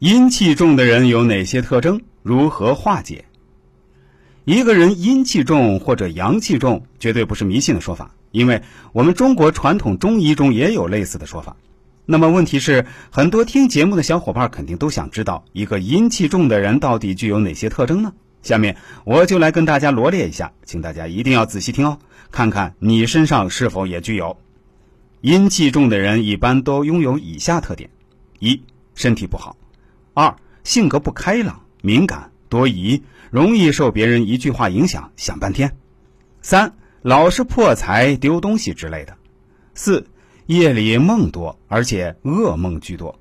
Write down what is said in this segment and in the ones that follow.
阴气重的人有哪些特征？如何化解？一个人阴气重或者阳气重，绝对不是迷信的说法，因为我们中国传统中医中也有类似的说法。那么问题是，很多听节目的小伙伴肯定都想知道，一个阴气重的人到底具有哪些特征呢？下面我就来跟大家罗列一下，请大家一定要仔细听哦，看看你身上是否也具有。阴气重的人一般都拥有以下特点：一、身体不好；二、性格不开朗、敏感、多疑。容易受别人一句话影响，想半天。三，老是破财、丢东西之类的。四，夜里梦多，而且噩梦居多。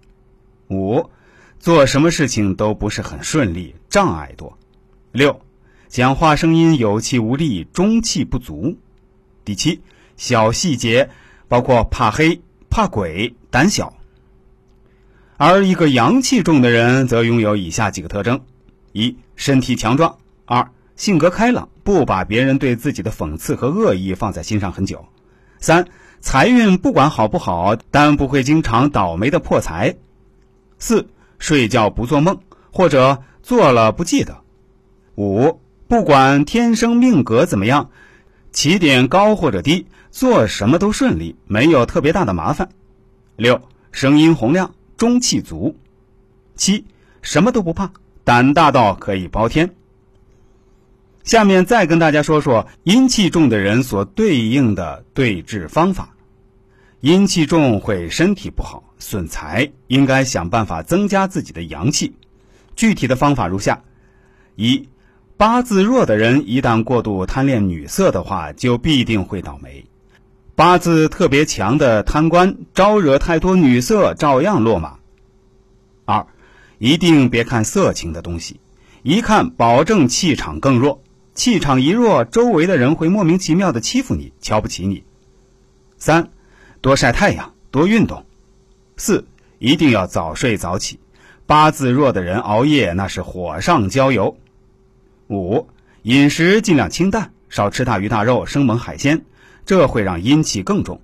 五，做什么事情都不是很顺利，障碍多。六，讲话声音有气无力，中气不足。第七，小细节包括怕黑、怕鬼、胆小。而一个阳气重的人，则拥有以下几个特征。一身体强壮，二性格开朗，不把别人对自己的讽刺和恶意放在心上很久。三财运不管好不好，但不会经常倒霉的破财。四睡觉不做梦，或者做了不记得。五不管天生命格怎么样，起点高或者低，做什么都顺利，没有特别大的麻烦。六声音洪亮，中气足。七什么都不怕。胆大到可以包天。下面再跟大家说说阴气重的人所对应的对治方法。阴气重会身体不好、损财，应该想办法增加自己的阳气。具体的方法如下：一、八字弱的人一旦过度贪恋女色的话，就必定会倒霉；八字特别强的贪官，招惹太多女色，照样落马。二。一定别看色情的东西，一看保证气场更弱。气场一弱，周围的人会莫名其妙的欺负你，瞧不起你。三，多晒太阳，多运动。四，一定要早睡早起。八字弱的人熬夜那是火上浇油。五，饮食尽量清淡，少吃大鱼大肉、生猛海鲜，这会让阴气更重。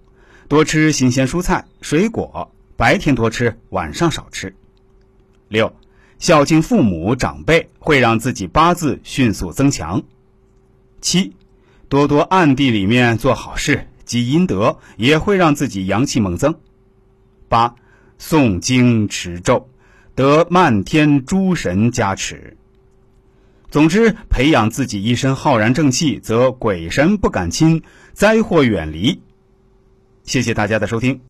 多吃新鲜蔬菜、水果，白天多吃，晚上少吃。六，孝敬父母长辈会让自己八字迅速增强。七，多多暗地里面做好事积阴德，也会让自己阳气猛增。八，诵经持咒，得漫天诸神加持。总之，培养自己一身浩然正气，则鬼神不敢侵，灾祸远离。谢谢大家的收听。